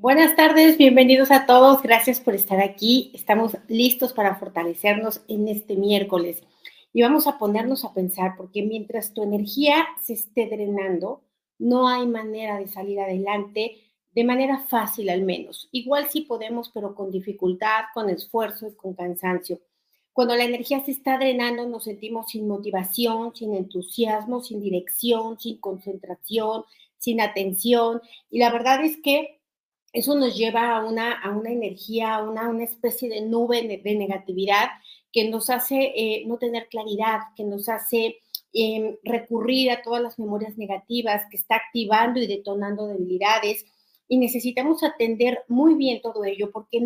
Buenas tardes, bienvenidos a todos. Gracias por estar aquí. Estamos listos para fortalecernos en este miércoles y vamos a ponernos a pensar porque mientras tu energía se esté drenando, no hay manera de salir adelante de manera fácil al menos. Igual sí podemos, pero con dificultad, con esfuerzo y con cansancio. Cuando la energía se está drenando, nos sentimos sin motivación, sin entusiasmo, sin dirección, sin concentración, sin atención. Y la verdad es que eso nos lleva a una, a una energía, a una, una especie de nube de, negatividad que nos hace eh, no tener claridad, que nos hace em, recurrir a todas las memorias negativas, que está activando y detonando debilidades. Y necesitamos atender muy bien todo ello porque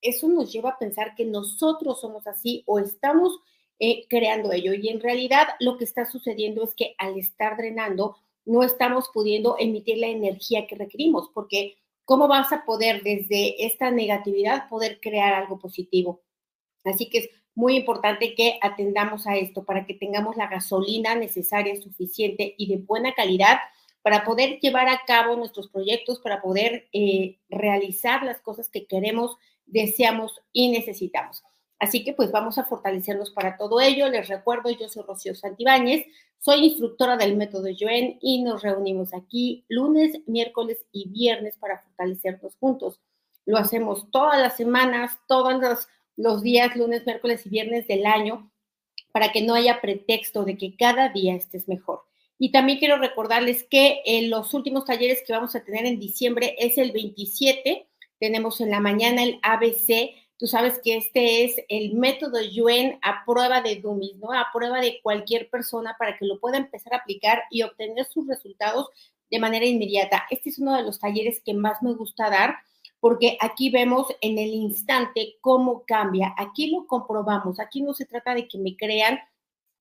eso nos lleva a pensar que nosotros somos así o estamos eh, creando ello. Y en realidad lo que está sucediendo es que al estar drenando, no estamos pudiendo emitir la energía que requerimos, porque ¿Cómo vas a poder desde esta negatividad poder crear algo positivo? Así que es muy importante que atendamos a esto para que tengamos la gasolina necesaria, suficiente y de buena calidad para poder llevar a cabo nuestros proyectos, para poder eh, realizar las cosas que queremos, deseamos y necesitamos. Así que pues vamos a fortalecernos para todo ello. Les recuerdo, yo soy Rocío Santibáñez, soy instructora del método Joen y nos reunimos aquí lunes, miércoles y viernes para fortalecernos juntos. Lo hacemos todas las semanas, todos los, los días, lunes, miércoles y viernes del año, para que no haya pretexto de que cada día estés mejor. Y también quiero recordarles que en los últimos talleres que vamos a tener en diciembre es el 27. Tenemos en la mañana el ABC Tú sabes que este es el método Yuen a prueba de dummies, ¿no? A prueba de cualquier persona para que lo pueda empezar a aplicar y obtener sus resultados de manera inmediata. Este es uno de los talleres que más me gusta dar porque aquí vemos en el instante cómo cambia. Aquí lo comprobamos. Aquí no se trata de que me crean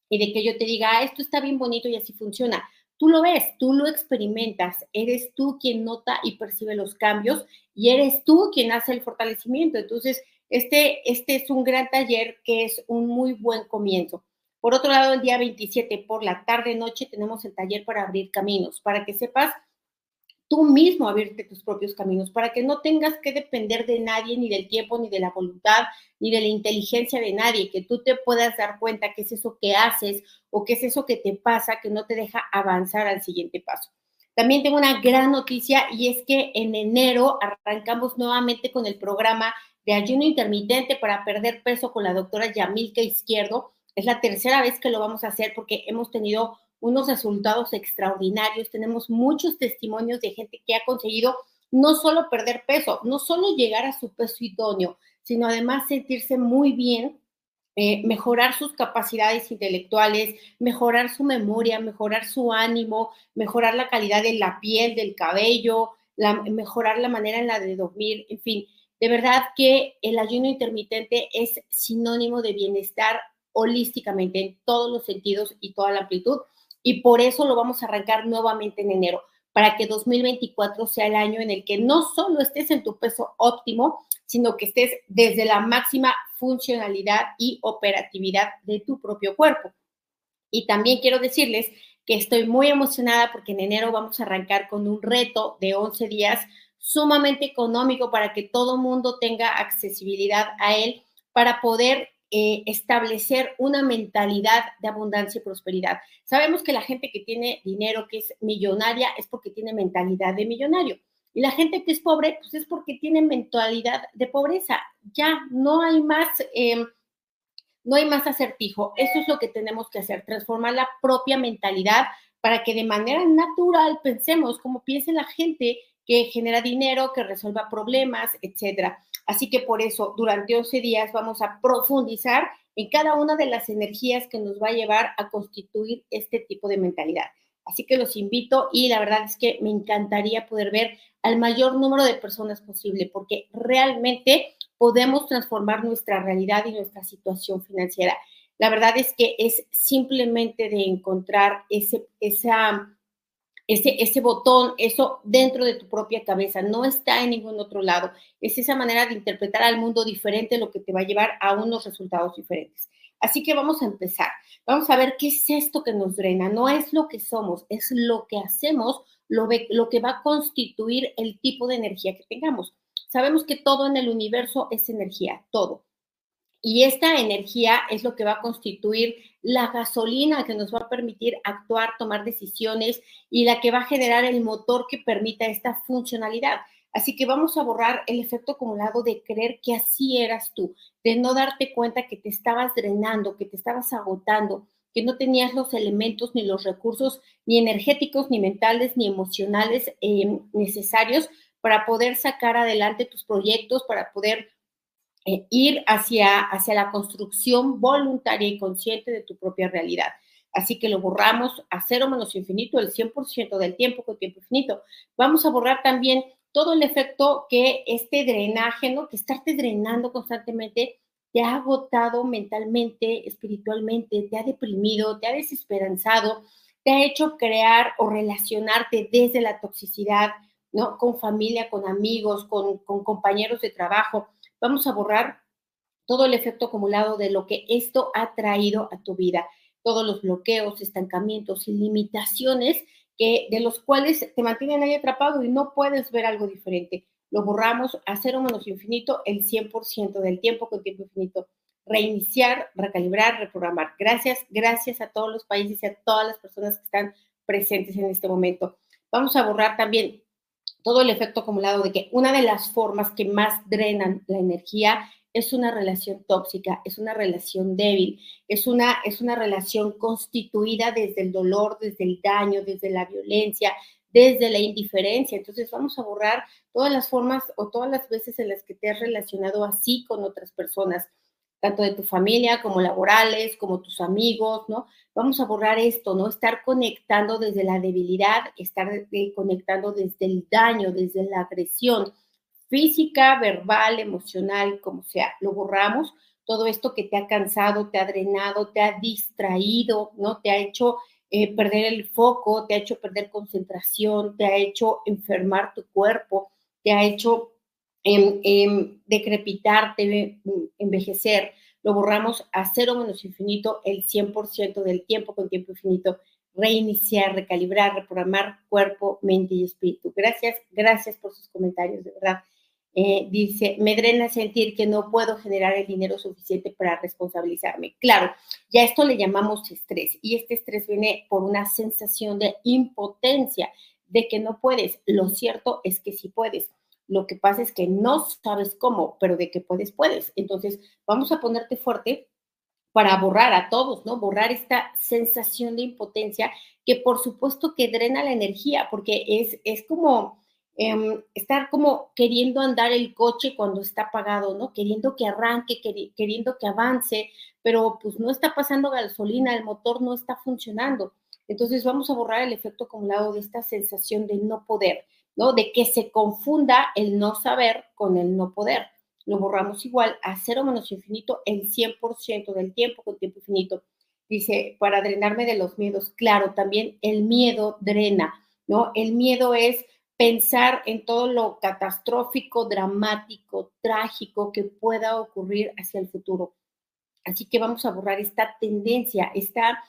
y de que yo te diga, ah, esto está bien bonito y así funciona. Tú lo ves, tú lo experimentas, eres tú quien nota y percibe los cambios y eres tú quien hace el fortalecimiento. Entonces, este, este es un gran taller que es un muy buen comienzo. Por otro lado, el día 27 por la tarde-noche tenemos el taller para abrir caminos, para que sepas tú mismo abrirte tus propios caminos, para que no tengas que depender de nadie, ni del tiempo, ni de la voluntad, ni de la inteligencia de nadie, que tú te puedas dar cuenta qué es eso que haces o qué es eso que te pasa que no te deja avanzar al siguiente paso. También tengo una gran noticia y es que en enero arrancamos nuevamente con el programa de ayuno intermitente para perder peso con la doctora Yamilka Izquierdo. Es la tercera vez que lo vamos a hacer porque hemos tenido unos resultados extraordinarios. Tenemos muchos testimonios de gente que ha conseguido no solo perder peso, no solo llegar a su peso idóneo, sino además sentirse muy bien, eh, mejorar sus capacidades intelectuales, mejorar su memoria, mejorar su ánimo, mejorar la calidad de la piel, del cabello, mejorar la manera en la de dormir, en fin. De verdad que el ayuno intermitente es sinónimo de bienestar holísticamente en todos los sentidos y toda la amplitud. Y por eso lo vamos a arrancar nuevamente en enero, para que 2024 sea el año en el que no solo estés en tu peso óptimo, sino que estés desde la máxima funcionalidad y operatividad de tu propio cuerpo. Y también quiero decirles que estoy muy emocionada porque en enero vamos a arrancar con un reto de 11 días sumamente económico para que todo mundo tenga accesibilidad a él para poder eh, establecer una mentalidad de abundancia y prosperidad. Sabemos que la gente que tiene dinero, que es millonaria, es porque tiene mentalidad de millonario. Y la gente que es pobre, pues es porque tiene mentalidad de pobreza. Ya no hay más, em, no hay más acertijo. Eso es lo que tenemos que hacer, transformar la propia mentalidad para que de manera natural pensemos como piensa la gente que genera dinero, que resuelva problemas, etcétera. Así que por eso, durante 11 días vamos a profundizar en cada una de las energías que nos va a llevar a constituir este tipo de mentalidad. Así que los invito y la verdad es que me encantaría poder ver al mayor número de personas posible porque realmente podemos transformar nuestra realidad y nuestra situación financiera. La verdad es que es simplemente de encontrar ese, esa ese, ese botón, eso dentro de tu propia cabeza, no está en ningún otro lado. Es esa manera de interpretar al mundo diferente lo que te va a llevar a unos resultados diferentes. Así que vamos a empezar. Vamos a ver qué es esto que nos drena. No es lo que somos, es lo que hacemos lo, lo que va a constituir el tipo de energía que tengamos. Sabemos que todo en el universo es energía, todo. Y esta energía es lo que va a constituir la gasolina que nos va a permitir actuar, tomar decisiones y la que va a generar el motor que permita esta funcionalidad. Así que vamos a borrar el efecto acumulado de creer que así eras tú, de no darte cuenta que te estabas drenando, que te estabas agotando, que no tenías los elementos ni los recursos ni energéticos, ni mentales, ni emocionales eh, necesarios para poder sacar adelante tus proyectos, para poder eh, ir hacia, hacia la construcción voluntaria y consciente de tu propia realidad. Así que lo borramos a cero menos infinito, el 100% del tiempo con tiempo infinito. Vamos a borrar también todo el efecto que este drenaje, ¿no? Que estarte drenando constantemente te ha agotado mentalmente, espiritualmente, te ha deprimido, te ha desesperanzado, te ha hecho crear o relacionarte desde la toxicidad, ¿no? Con familia, con amigos, con, con compañeros de trabajo vamos a borrar todo el efecto acumulado de lo que esto ha traído a tu vida, todos los bloqueos, estancamientos y limitaciones que, de los cuales te mantienen ahí atrapado y no puedes ver algo diferente. Lo borramos a cero menos infinito el 100% del tiempo con tiempo infinito. Reiniciar, recalibrar, reprogramar. Gracias, gracias a todos los países y a todas las personas que están presentes en este momento. Vamos a borrar también todo el efecto acumulado de que una de las formas que más drenan la energía es una relación tóxica, es una relación débil, es una, es una relación constituida desde el dolor, desde el daño, desde la violencia, desde la indiferencia. Entonces vamos a borrar todas las formas o todas las veces en las que te has relacionado así con otras personas tanto de tu familia como laborales, como tus amigos, ¿no? Vamos a borrar esto, ¿no? Estar conectando desde la debilidad, estar conectando desde el daño, desde la agresión física, verbal, emocional, como sea. Lo borramos. Todo esto que te ha cansado, te ha drenado, te ha distraído, ¿no? Te ha hecho eh, perder el foco, te ha hecho perder concentración, te ha hecho enfermar tu cuerpo, te ha hecho en, en decrepitarte, envejecer, lo borramos a cero menos infinito el 100% del tiempo con tiempo infinito, reiniciar, recalibrar, reprogramar cuerpo, mente y espíritu. Gracias, gracias por sus comentarios, de verdad. Eh, dice, me drena sentir que no puedo generar el dinero suficiente para responsabilizarme. Claro, ya esto le llamamos estrés y este estrés viene por una sensación de impotencia, de que no puedes. Lo cierto es que sí puedes. Lo que pasa es que no sabes cómo, pero de que puedes, puedes. Entonces, vamos a ponerte fuerte para borrar a todos, ¿no? Borrar esta sensación de impotencia que por supuesto que drena la energía, porque es, es como em, estar como queriendo andar el coche cuando está apagado, ¿no? Queriendo que arranque, queriendo que avance, pero pues no está pasando gasolina, el motor no está funcionando. Entonces vamos a borrar el efecto acumulado de esta sensación de no poder. ¿No? De que se confunda el no saber con el no poder. Lo borramos igual a cero menos infinito el 100% del tiempo con tiempo infinito. Dice, para drenarme de los miedos. Claro, también el miedo drena, ¿no? El miedo es pensar en todo lo catastrófico, dramático, trágico que pueda ocurrir hacia el futuro. Así que vamos a borrar esta tendencia, esta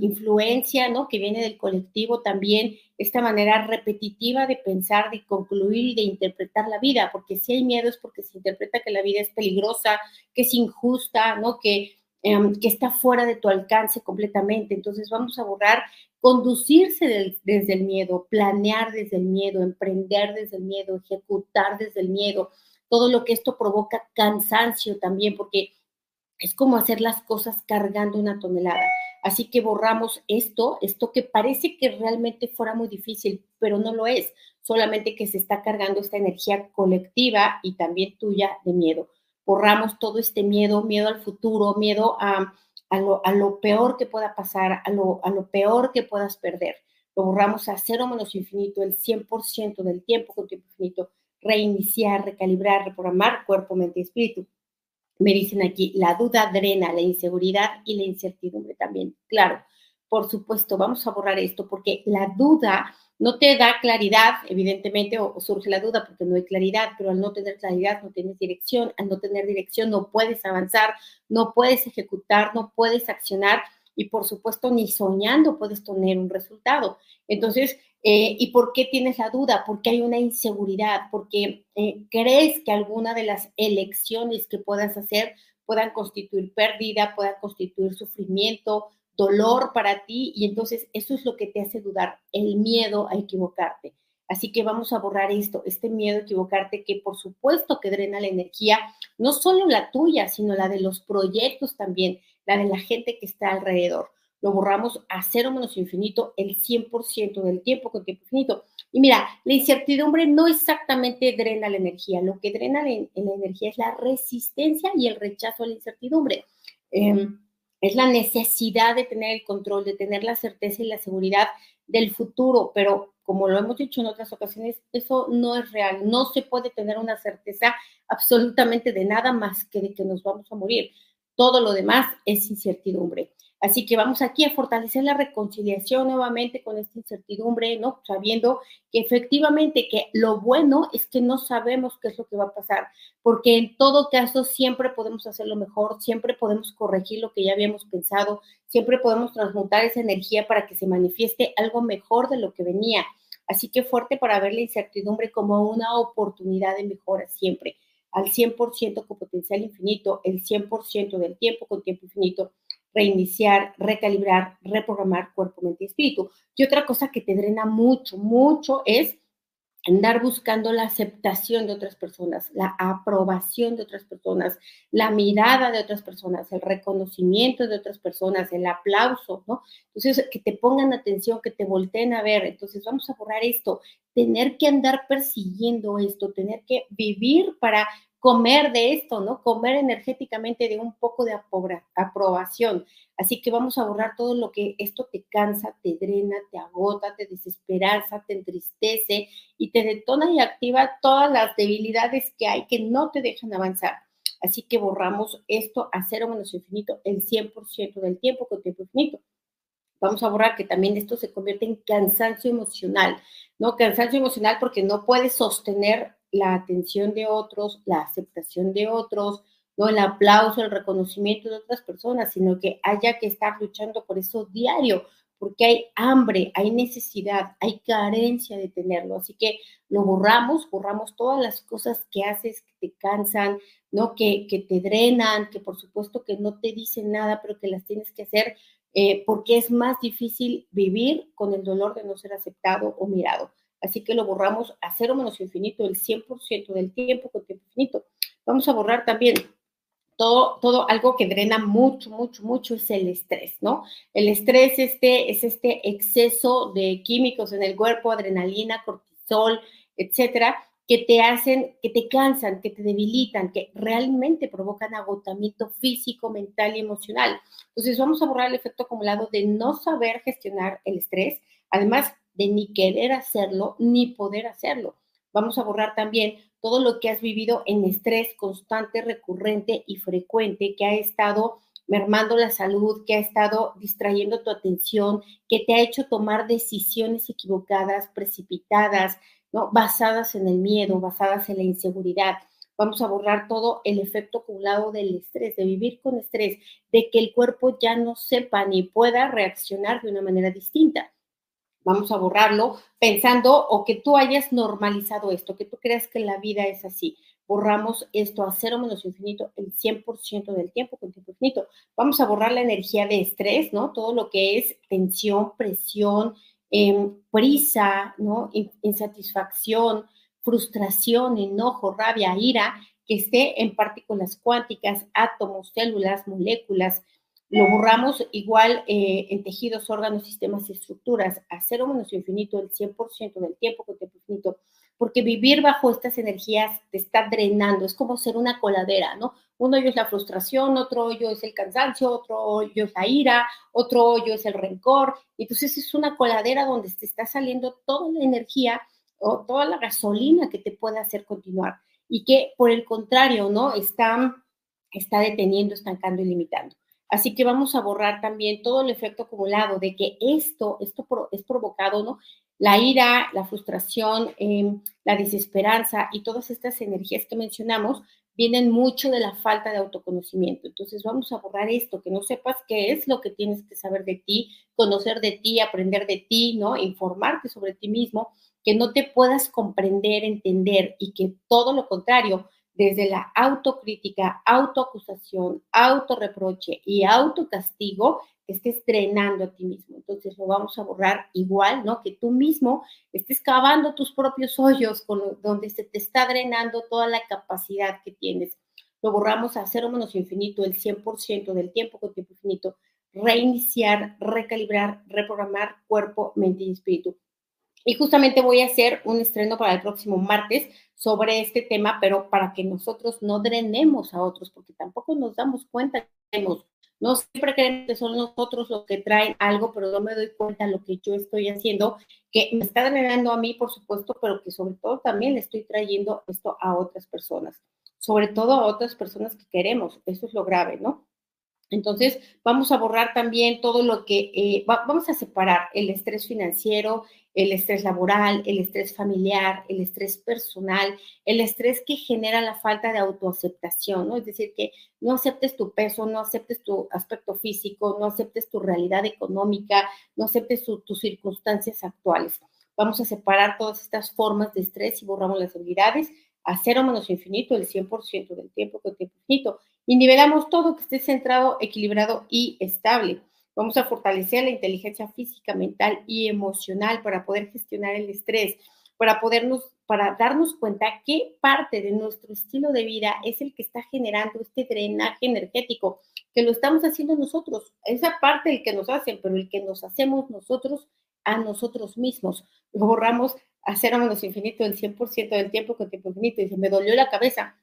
influencia, ¿no? Que viene del colectivo también, esta manera repetitiva de pensar, de concluir y de interpretar la vida, porque si hay miedo es porque se interpreta que la vida es peligrosa, que es injusta, ¿no? Que, em, que está fuera de tu alcance completamente. Entonces vamos a borrar conducirse desde el miedo, planear desde el miedo, emprender desde el miedo, ejecutar desde el miedo, todo lo que esto provoca cansancio también, porque es como hacer las cosas cargando una tonelada. Así que borramos esto, esto que parece que realmente fuera muy difícil, pero no lo es, solamente que se está cargando esta energía colectiva y también tuya de miedo. Borramos todo este miedo, miedo al futuro, miedo a, lo, peor que pueda pasar, a lo, a lo peor que puedas perder. Lo borramos a cero menos infinito, el 100% del tiempo con tiempo infinito. Reiniciar, recalibrar, reprogramar cuerpo, mente y espíritu me dicen aquí, la duda drena la inseguridad y la incertidumbre también. Claro, por supuesto, vamos a borrar esto porque la duda no te da claridad, evidentemente, o, surge la duda porque no hay claridad, pero al no tener claridad no tienes dirección, al no tener dirección no puedes avanzar, no puedes ejecutar, no puedes accionar y por supuesto ni soñando puedes tener un resultado. Entonces, Eh, ¿Y por qué tienes la duda? Porque hay una inseguridad, porque eh, crees que alguna de las elecciones que puedas hacer puedan constituir pérdida, puedan constituir sufrimiento, dolor para ti, y entonces eso es lo que te hace dudar, el miedo a equivocarte. Así que vamos a borrar esto, este miedo a equivocarte que por supuesto que drena la energía, no solo la tuya, sino la de los proyectos también, la de la gente que está alrededor. Lo borramos a cero menos infinito el 100% del tiempo con tiempo infinito. Y mira, la incertidumbre no exactamente drena la energía, lo que drena la, la energía es la resistencia y el rechazo a la incertidumbre. Em, es la necesidad de tener el control, de tener la certeza y la seguridad del futuro, pero como lo hemos dicho en otras ocasiones, eso no es real. No se puede tener una certeza absolutamente de nada más que de que nos vamos a morir. Todo lo demás es incertidumbre. Así que vamos aquí a fortalecer la reconciliación nuevamente con esta incertidumbre, ¿no? Sabiendo que efectivamente que lo bueno es que no sabemos qué es lo que va a pasar, porque en todo caso siempre podemos hacerlo mejor, siempre podemos corregir lo que ya habíamos pensado, siempre podemos transmutar esa energía para que se manifieste algo mejor de lo que venía. Así que fuerte para ver la incertidumbre como una oportunidad de mejora siempre, al 100% con potencial infinito, el 100% del tiempo con tiempo infinito reiniciar, recalibrar, reprogramar cuerpo, mente y espíritu. Y otra cosa que te drena mucho, mucho es andar buscando la aceptación de otras personas, la aprobación de otras personas, la mirada de otras personas, el reconocimiento de otras personas, el aplauso, ¿no? Entonces, que te pongan atención, que te volteen a ver. Entonces, vamos a borrar esto, tener que andar persiguiendo esto, tener que vivir para comer de esto, ¿no? Comer energéticamente de un poco de aprobación. Así que vamos a borrar todo lo que esto te cansa, te drena, te agota, te desesperanza, te entristece y te detona y activa todas las debilidades que hay que no te dejan avanzar. Así que borramos esto a cero menos infinito el 100% del tiempo con tiempo infinito. Vamos a borrar que también esto se convierte en cansancio emocional, ¿no? Cansancio emocional porque no puedes sostener la atención de otros, la aceptación de otros, no el aplauso, el reconocimiento de otras personas, sino que haya que estar luchando por eso diario, porque hay hambre, hay necesidad, hay carencia de tenerlo. Así que lo borramos, borramos todas las cosas que haces que te cansan, ¿no? Que, que te drenan, que por supuesto que no te dicen nada, pero que las tienes que hacer eh, porque es más difícil vivir con el dolor de no ser aceptado o mirado. Así que lo borramos a cero menos infinito el 100% del tiempo con tiempo infinito. Vamos a borrar también todo, todo algo que drena mucho, mucho, mucho es el estrés, ¿no? El estrés este, es este exceso de químicos en el cuerpo, adrenalina, cortisol, etcétera, que te hacen, que te cansan, que te debilitan, que realmente provocan agotamiento físico, mental y emocional. Entonces vamos a borrar el efecto acumulado de no saber gestionar el estrés. Además, de ni querer hacerlo ni poder hacerlo. Vamos a borrar también todo lo que has vivido en estrés constante, recurrente y frecuente que ha estado mermando la salud, que ha estado distrayendo tu atención, que te ha hecho tomar decisiones equivocadas, precipitadas, ¿no? basadas en el miedo, basadas en la inseguridad. Vamos a borrar todo el efecto acumulado del estrés, de vivir con estrés, de que el cuerpo ya no sepa ni pueda reaccionar de una manera distinta vamos a borrarlo, pensando o que tú hayas normalizado esto, que tú creas que la vida es así. Borramos esto a cero menos infinito el 100% del tiempo con tiempo infinito. Vamos a borrar la energía de estrés, ¿no? Todo lo que es tensión, presión, em, prisa, ¿no? Insatisfacción, frustración, enojo, rabia, ira, que esté en partículas cuánticas, átomos, células, moléculas, lo borramos igual eh, en tejidos, órganos, sistemas y estructuras, a cero menos infinito el 100% del tiempo con tiempo infinito, porque vivir bajo estas energías te está drenando, es como ser una coladera, ¿no? Un hoyo es la frustración, otro hoyo es el cansancio, otro hoyo es la ira, otro hoyo es el rencor, entonces es una coladera donde te está saliendo toda la energía o toda la gasolina que te puede hacer continuar y que por el contrario, ¿no? Está, está deteniendo, estancando y limitando. Así que vamos a borrar también todo el efecto acumulado de que esto, esto es provocado, ¿no? La ira, la frustración, em, la desesperanza y todas estas energías que mencionamos vienen mucho de la falta de autoconocimiento. Entonces vamos a borrar esto, que no sepas qué es lo que tienes que saber de ti, conocer de ti, aprender de ti, ¿no? Informarte sobre ti mismo, que no te puedas comprender, entender y que todo lo contrario, desde la autocrítica, autoacusación, autorreproche y autocastigo, estés drenando a ti mismo. Entonces lo vamos a borrar igual, ¿no? Que tú mismo estés cavando tus propios hoyos con donde se te está drenando toda la capacidad que tienes. Lo borramos a cero menos infinito, el 100% del tiempo con tiempo infinito. Reiniciar, recalibrar, reprogramar cuerpo, mente y espíritu. Y justamente voy a hacer un estreno para el próximo martes sobre este tema, pero para que nosotros no drenemos a otros, porque tampoco nos damos cuenta que no siempre creen que son nosotros los que traen algo, pero no me doy cuenta de lo que yo estoy haciendo, que me está drenando a mí, por supuesto, pero que sobre todo también le estoy trayendo esto a otras personas, sobre todo a otras personas que queremos. Eso es lo grave, ¿no? Entonces, vamos a borrar también todo lo que, eh, vamos a separar el estrés financiero, el estrés laboral, el estrés familiar, el estrés personal, el estrés que genera la falta de autoaceptación, ¿no? Es decir, que no aceptes tu peso, no aceptes tu aspecto físico, no aceptes tu realidad económica, no aceptes tus circunstancias actuales. Vamos a separar todas estas formas de estrés y borramos las habilidades a cero menos infinito, el 100% del tiempo con tiempo infinito. Y nivelamos todo que esté centrado, equilibrado y estable. Vamos a fortalecer la inteligencia física, mental y emocional para poder gestionar el estrés, para podernos, para darnos cuenta qué parte de nuestro estilo de vida es el que está generando este drenaje energético, que lo estamos haciendo nosotros. Esa parte el que nos hacen, pero el que nos hacemos nosotros a nosotros mismos. Borramos a cero menos infinito el 100% del tiempo con tiempo infinito. Y se me dolió la cabeza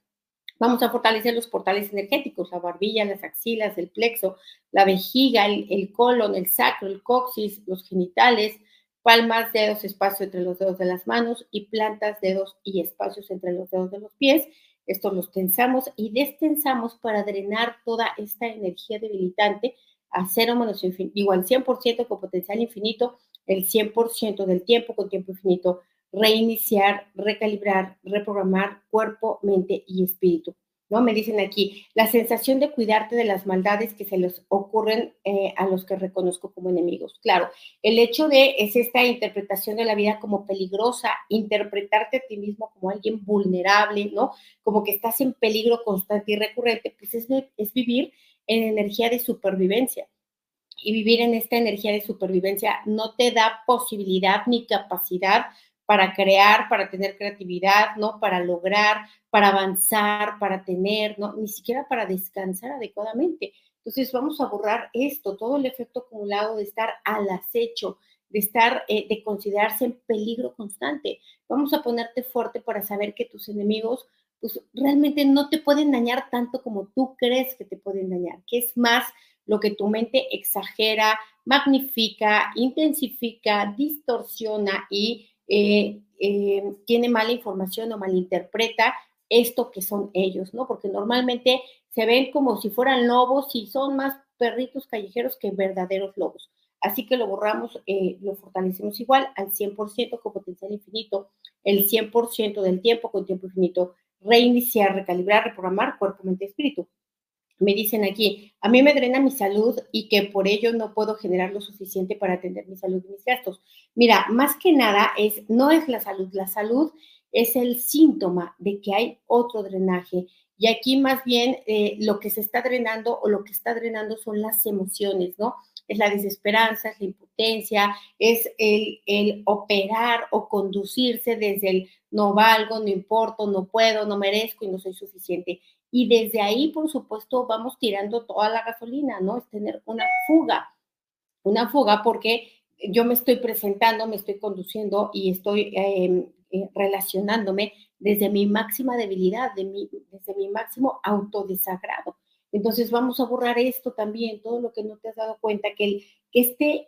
Vamos a fortalecer los portales energéticos, la barbilla, las axilas, el plexo, la vejiga, el, colon, el sacro, el coxis, los genitales, palmas, dedos, espacio entre los dedos de las manos y plantas, dedos y espacios entre los dedos de los pies. Esto los tensamos y destensamos para drenar toda esta energía debilitante a cero menos igual 100% con potencial infinito, el 100% del tiempo con tiempo infinito reiniciar, recalibrar, reprogramar cuerpo, mente y espíritu. ¿No? Me dicen aquí, la sensación de cuidarte de las maldades que se les ocurren eh, a los que reconozco como enemigos. Claro, el hecho de es esta interpretación de la vida como peligrosa, interpretarte a ti mismo como alguien vulnerable, ¿no? Como que estás en peligro constante y recurrente, pues es, es vivir en energía de supervivencia. Y vivir en esta energía de supervivencia no te da posibilidad ni capacidad para crear, para tener creatividad, ¿no? Para lograr, para avanzar, para tener, ¿no? Ni siquiera para descansar adecuadamente. Entonces vamos a borrar esto, todo el efecto acumulado de estar al acecho, de estar, eh, de considerarse en peligro constante. Vamos a ponerte fuerte para saber que tus enemigos, pues realmente no te pueden dañar tanto como tú crees que te pueden dañar, que es más lo que tu mente exagera, magnifica, intensifica, distorsiona y eh, eh, tiene mala información o malinterpreta esto que son ellos, ¿no? Porque normalmente se ven como si fueran lobos y son más perritos callejeros que verdaderos lobos. Así que lo borramos, eh, lo fortalecemos igual al 100% con potencial infinito, el 100% del tiempo con tiempo infinito, reiniciar, recalibrar, reprogramar cuerpo, mente, espíritu me dicen aquí, a mí me drena mi salud y que por ello no puedo generar lo suficiente para atender mi salud y mis gastos. Mira, más que nada es, no es la salud, la salud es el síntoma de que hay otro drenaje. Y aquí más bien eh, lo que se está drenando o lo que está drenando son las emociones, ¿no? Es la desesperanza, es la impotencia, es el, el operar o conducirse desde el no valgo, no importo, no puedo, no merezco y no soy suficiente. Y desde ahí, por supuesto, vamos tirando toda la gasolina, ¿no? Es tener una fuga, una fuga porque yo me estoy presentando, me estoy conduciendo y estoy em, eh, relacionándome desde mi máxima debilidad, de mi, desde mi máximo autodesagrado. Entonces vamos a borrar esto también, todo lo que no te has dado cuenta, que, este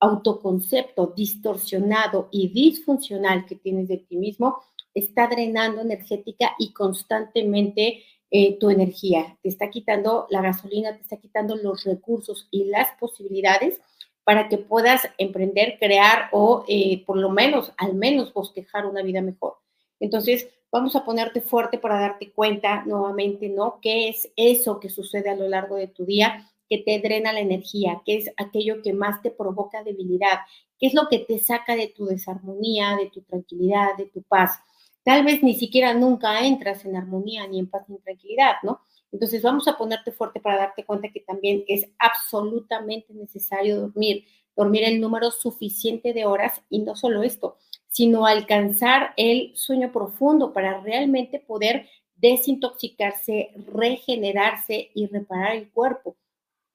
autoconcepto distorsionado y disfuncional que tienes de ti mismo está drenando energética y constantemente eh, tu energía, te está quitando la gasolina, te está quitando los recursos y las posibilidades para que puedas emprender, crear o eh, por lo menos, al menos bosquejar una vida mejor. Entonces, vamos a ponerte fuerte para darte cuenta nuevamente, ¿no? ¿Qué es eso que sucede a lo largo de tu día? que te drena la energía, qué es aquello que más te provoca debilidad, qué es lo que te saca de tu desarmonía, de tu tranquilidad, de tu paz. Tal vez ni siquiera nunca entras en armonía, ni en paz, ni en tranquilidad, ¿no? Entonces vamos a ponerte fuerte para darte cuenta que también es absolutamente necesario dormir, dormir el número suficiente de horas y no solo esto, sino alcanzar el sueño profundo para realmente poder desintoxicarse, regenerarse y reparar el cuerpo.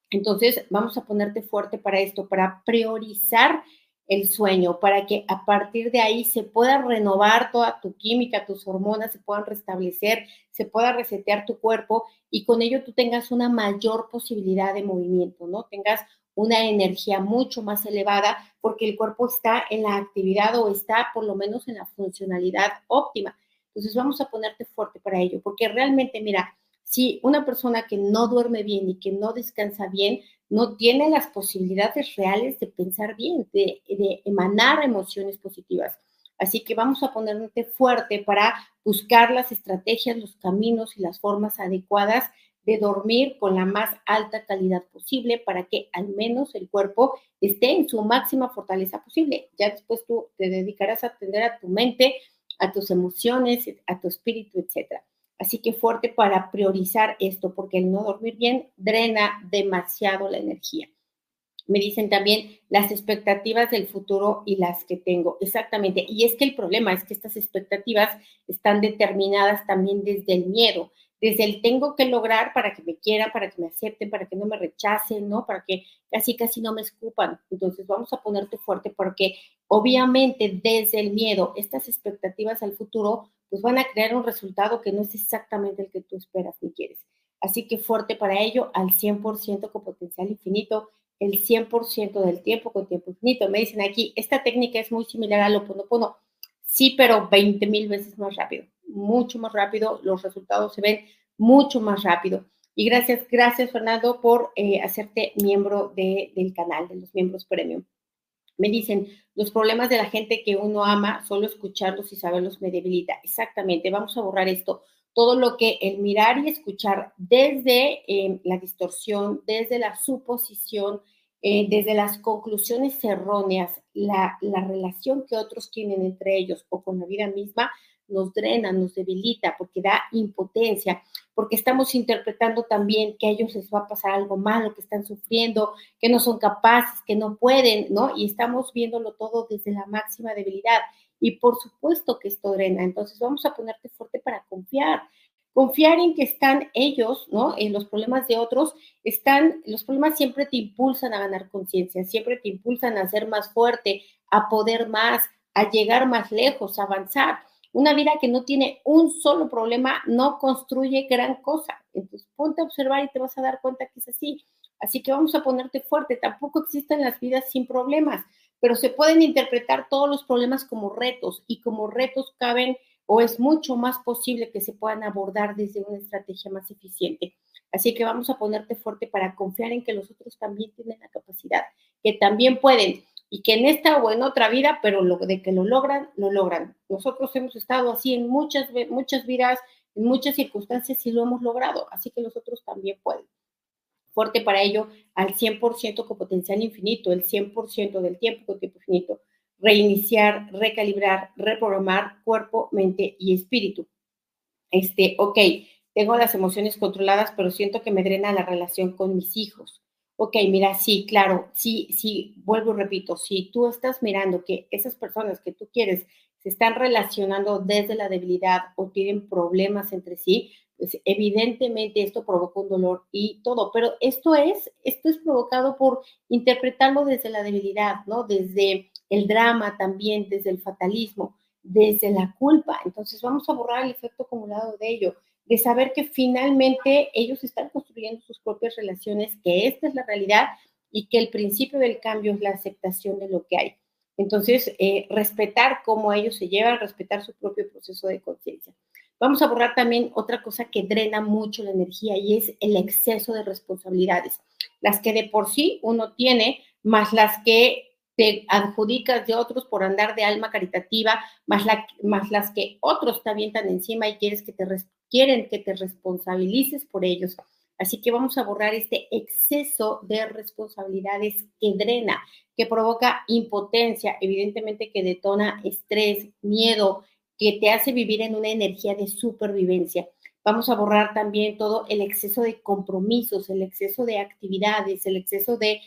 Entonces, vamos a ponerte fuerte para esto, para priorizar el sueño, para que a partir de ahí se pueda renovar toda tu química, tus hormonas se puedan restablecer, se pueda resetear tu cuerpo y con ello tú tengas una mayor posibilidad de movimiento, ¿no? Tengas una energía mucho más elevada porque el cuerpo está en la actividad o está por lo menos en la funcionalidad óptima. Entonces vamos a ponerte fuerte para ello, porque realmente, mira, si una persona que no duerme bien y que no descansa bien, no tiene las posibilidades reales de pensar bien, de, emanar emociones positivas. Así que vamos a ponerte fuerte para buscar las estrategias, los caminos y las formas adecuadas de dormir con la más alta calidad posible para que al menos el cuerpo esté en su máxima fortaleza posible. Ya después tú te dedicarás a atender a tu mente, a tus emociones, a tu espíritu, etcétera. Así que fuerte para priorizar esto, porque el no dormir bien drena demasiado la energía. Me dicen también las expectativas del futuro y las que tengo. Exactamente. Y es que el problema es que estas expectativas están determinadas también desde el miedo, desde el tengo que lograr para que me quieran, para que me acepten, para que no me rechacen, ¿no? Para que casi, casi no me escupan. Entonces vamos a ponerte fuerte porque obviamente desde el miedo, estas expectativas al futuro pues van a crear un resultado que no es exactamente el que tú esperas ni quieres. Así que fuerte para ello, al 100% con potencial infinito, el 100% del tiempo con tiempo infinito. Me dicen aquí, esta técnica es muy similar a lo Oponopono. Sí, pero 20 mil veces más rápido, mucho más rápido, los resultados se ven mucho más rápido. Y gracias, gracias Fernando por eh, hacerte miembro del canal, de los miembros premium. Me dicen, los problemas de la gente que uno ama, solo escucharlos y saberlos me debilita. Exactamente, vamos a borrar esto. Todo lo que el mirar y escuchar desde eh, la distorsión, desde la suposición, eh, desde las conclusiones erróneas, la, la relación que otros tienen entre ellos o con la vida misma, nos drena, nos debilita, porque da impotencia, porque estamos interpretando también que a ellos les va a pasar algo malo, que están sufriendo, que no son capaces, que no pueden, ¿no? Y estamos viéndolo todo desde la máxima debilidad. Y por supuesto que esto drena. Entonces vamos a ponerte fuerte para confiar. Confiar en que están ellos, ¿no? En los problemas de otros, están, los problemas siempre te impulsan a ganar conciencia, siempre te impulsan a ser más fuerte, a poder más, a llegar más lejos, a avanzar. Una vida que no tiene un solo problema no construye gran cosa. Entonces, ponte a observar y te vas a dar cuenta que es así. Así que vamos a ponerte fuerte. Tampoco existen las vidas sin problemas, pero se pueden interpretar todos los problemas como retos y como retos caben o es mucho más posible que se puedan abordar desde una estrategia más eficiente. Así que vamos a ponerte fuerte para confiar en que los otros también tienen la capacidad, que también pueden y que en esta o en otra vida, pero lo, de que lo logran, lo logran. Nosotros hemos estado así en muchas, muchas vidas, en muchas circunstancias y lo hemos logrado, así que los otros también pueden. Fuerte para ello al 100% con potencial infinito, el 100% del tiempo con tiempo infinito. Reiniciar, recalibrar, reprogramar cuerpo, mente y espíritu. Este, ok, tengo las emociones controladas, pero siento que me drena la relación con mis hijos ok, mira, sí, claro, sí, sí, vuelvo y repito, si tú estás mirando que esas personas que tú quieres se están relacionando desde la debilidad o tienen problemas entre sí, pues evidentemente esto provoca un dolor y todo, pero esto es, esto es provocado por interpretarlo desde la debilidad, ¿no? Desde el drama también, desde el fatalismo, desde la culpa. Entonces vamos a borrar el efecto acumulado de ello de saber que finalmente ellos están construyendo sus propias relaciones, que esta es la realidad y que el principio del cambio es la aceptación de lo que hay. Entonces, eh, respetar cómo ellos se llevan, respetar su propio proceso de conciencia. Vamos a borrar también otra cosa que drena mucho la energía y es el exceso de responsabilidades. Las que de por sí uno tiene, más las que te adjudicas de otros por andar de alma caritativa, más, más las que otros te avientan encima y quieres que te quieren que te responsabilices por ellos. Así que vamos a borrar este exceso de responsabilidades que drena, que provoca impotencia, evidentemente que detona estrés, miedo, que te hace vivir en una energía de supervivencia. Vamos a borrar también todo el exceso de compromisos, el exceso de actividades, el exceso de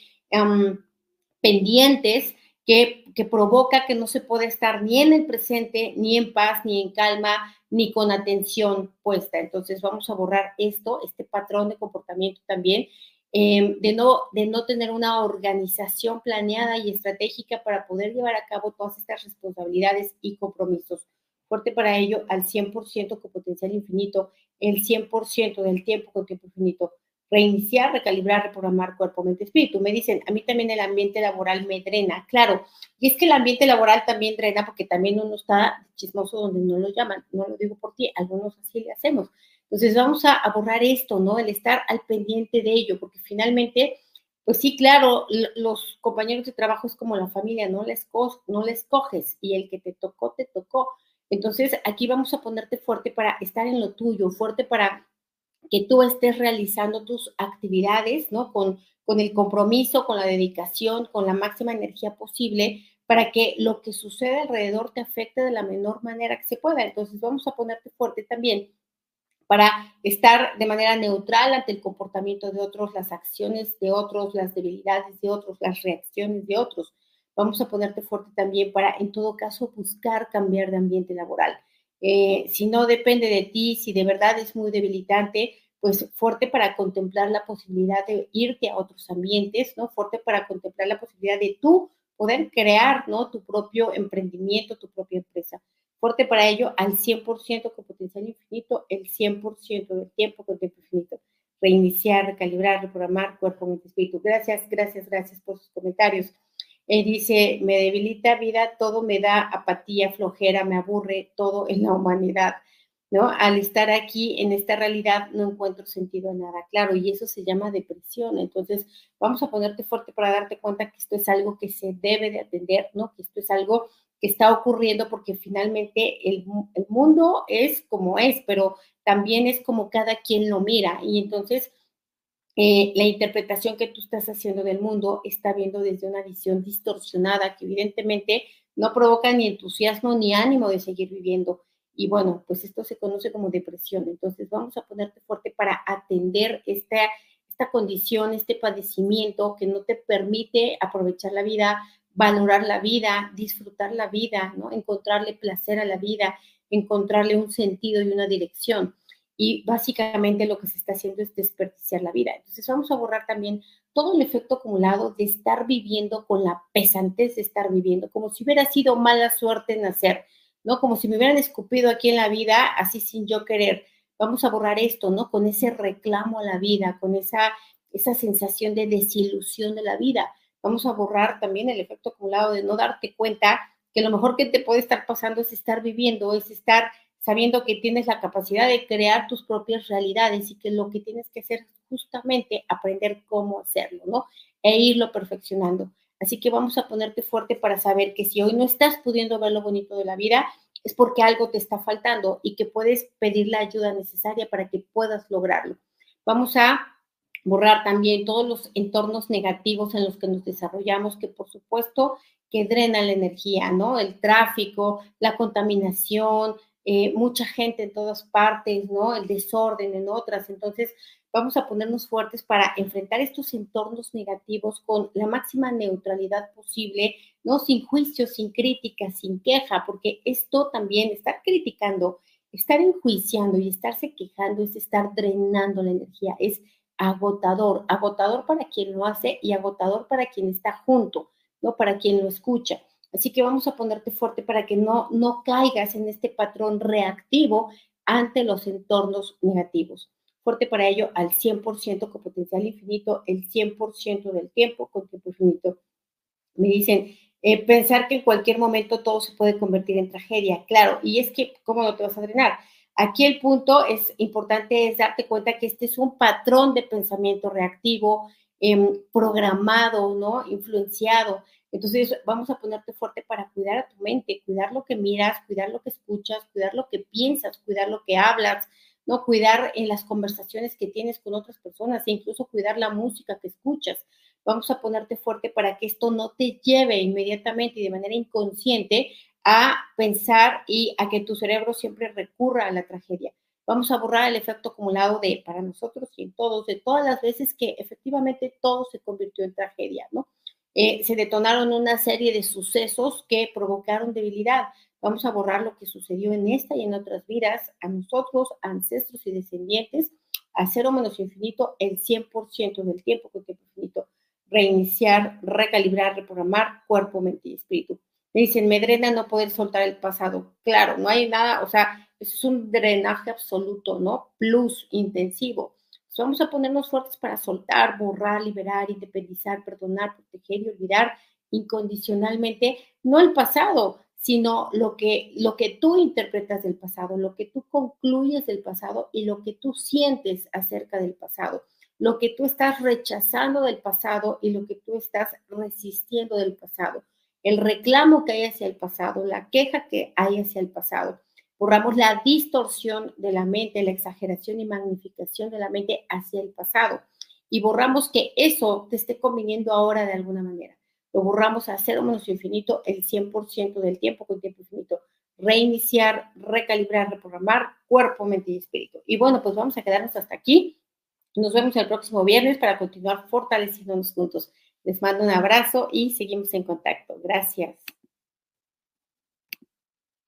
pendientes que, que, provoca que no se pueda estar ni en el presente, ni en paz, ni en calma, ni con atención puesta. Entonces vamos a borrar esto, este patrón de comportamiento también, em, de, no, de no tener una organización planeada y estratégica para poder llevar a cabo todas estas responsabilidades y compromisos. Fuerte para ello al 100% con potencial infinito, el 100% del tiempo con tiempo infinito reiniciar, recalibrar, reprogramar cuerpo, mente, espíritu. Me dicen, a mí también el ambiente laboral me drena, claro. Y es que el ambiente laboral también drena porque también uno está chismoso donde no lo llaman. No lo digo por ti, algunos así le hacemos. Entonces vamos a, borrar esto, ¿no? El estar al pendiente de ello, porque finalmente, pues sí, claro, los compañeros de trabajo es como la familia, no les, no les coges y el que te tocó, te tocó. Entonces aquí vamos a ponerte fuerte para estar en lo tuyo, fuerte para que tú estés realizando tus actividades, ¿no? Con, con el compromiso, con la dedicación, con la máxima energía posible, para que lo que sucede alrededor te afecte de la menor manera que se pueda. Entonces, vamos a ponerte fuerte también para estar de manera neutral ante el comportamiento de otros, las acciones de otros, las debilidades de otros, las reacciones de otros. Vamos a ponerte fuerte también para, en todo caso, buscar cambiar de ambiente laboral. Eh, si no depende de ti, si de verdad es muy debilitante, pues fuerte para contemplar la posibilidad de irte a otros ambientes, ¿no? Fuerte para contemplar la posibilidad de tú poder crear, ¿no? Tu propio emprendimiento, tu propia empresa. Fuerte para ello al 100% con potencial infinito, el 100% del tiempo con tiempo infinito. Reiniciar, recalibrar, reprogramar cuerpo, mente, espíritu. Gracias, gracias, gracias por sus comentarios. Eh, dice, me debilita vida, todo me da apatía, flojera, me aburre todo en la humanidad, ¿no? Al estar aquí en esta realidad no encuentro sentido en nada, claro, y eso se llama depresión. Entonces, vamos a ponerte fuerte para darte cuenta que esto es algo que se debe de atender, ¿no? Que esto es algo que está ocurriendo porque finalmente el, el mundo es como es, pero también es como cada quien lo mira. Y entonces, eh, la interpretación que tú estás haciendo del mundo está viendo desde una visión distorsionada que evidentemente no provoca ni entusiasmo ni ánimo de seguir viviendo. Y bueno, pues esto se conoce como depresión. Entonces vamos a ponerte fuerte para atender esta, esta condición, este padecimiento que no te permite aprovechar la vida, valorar la vida, disfrutar la vida, ¿no? Encontrarle placer a la vida, encontrarle un sentido y una dirección y básicamente lo que se está haciendo es desperdiciar la vida. Entonces vamos a borrar también todo el efecto acumulado de estar viviendo con la pesantez de estar viviendo, como si hubiera sido mala suerte nacer, ¿no? Como si me hubieran escupido aquí en la vida, así sin yo querer. Vamos a borrar esto, ¿no? Con ese reclamo a la vida, con esa, esa sensación de desilusión de la vida. Vamos a borrar también el efecto acumulado de no darte cuenta que lo mejor que te puede estar pasando es estar viviendo, es estar sabiendo que tienes la capacidad de crear tus propias realidades y que lo que tienes que hacer es justamente aprender cómo hacerlo, ¿no? E irlo perfeccionando. Así que vamos a ponerte fuerte para saber que si hoy no estás pudiendo ver lo bonito de la vida, es porque algo te está faltando y que puedes pedir la ayuda necesaria para que puedas lograrlo. Vamos a borrar también todos los entornos negativos en los que nos desarrollamos, que por supuesto que drenan la energía, ¿no? El tráfico, la contaminación, eh, mucha gente en todas partes, ¿no? El desorden en otras. Entonces, vamos a ponernos fuertes para enfrentar estos entornos negativos con la máxima neutralidad posible, ¿no? Sin juicio, sin crítica, sin queja, porque esto también, estar criticando, estar enjuiciando y estarse quejando es estar drenando la energía, es agotador, agotador para quien lo hace y agotador para quien está junto, ¿no? Para quien lo escucha. Así que vamos a ponerte fuerte para que no, no caigas en este patrón reactivo ante los entornos negativos. Fuerte para ello al 100% con potencial infinito, el 100% del tiempo con tiempo infinito. Me dicen, eh, pensar que en cualquier momento todo se puede convertir en tragedia. Claro, y es que, ¿cómo no te vas a drenar? Aquí el punto es importante es darte cuenta que este es un patrón de pensamiento reactivo, em, programado, ¿no? Influenciado Entonces, vamos a ponerte fuerte para cuidar a tu mente, cuidar lo que miras, cuidar lo que escuchas, cuidar lo que piensas, cuidar lo que hablas, ¿no? Cuidar en las conversaciones que tienes con otras personas e incluso cuidar la música que escuchas. Vamos a ponerte fuerte para que esto no te lleve inmediatamente y de manera inconsciente a pensar y a que tu cerebro siempre recurra a la tragedia. Vamos a borrar el efecto acumulado de para nosotros y en todos, de todas las veces que efectivamente todo se convirtió en tragedia, ¿no? Eh, se detonaron una serie de sucesos que provocaron debilidad. Vamos a borrar lo que sucedió en esta y en otras vidas, a nosotros, ancestros y descendientes, a cero menos infinito el 100% del tiempo con tiempo infinito. Reiniciar, recalibrar, reprogramar cuerpo, mente y espíritu. Me dicen, me drena no poder soltar el pasado. Claro, no hay nada, o sea, es un drenaje absoluto, ¿no? Plus, intensivo vamos a ponernos fuertes para soltar, borrar, liberar, independizar, perdonar, proteger y olvidar incondicionalmente, no el pasado, sino lo que, lo que tú interpretas del pasado, lo que tú concluyes del pasado y lo que tú sientes acerca del pasado, lo que tú estás rechazando del pasado y lo que tú estás resistiendo del pasado, el reclamo que hay hacia el pasado, la queja que hay hacia el pasado borramos la distorsión de la mente, la exageración y magnificación de la mente hacia el pasado y borramos que eso te esté conviniendo ahora de alguna manera. Lo borramos a cero menos infinito el 100% del tiempo con tiempo infinito. Reiniciar, recalibrar, reprogramar cuerpo, mente y espíritu. Y bueno, pues vamos a quedarnos hasta aquí. Nos vemos el próximo viernes para continuar fortaleciéndonos juntos. Les mando un abrazo y seguimos en contacto. Gracias.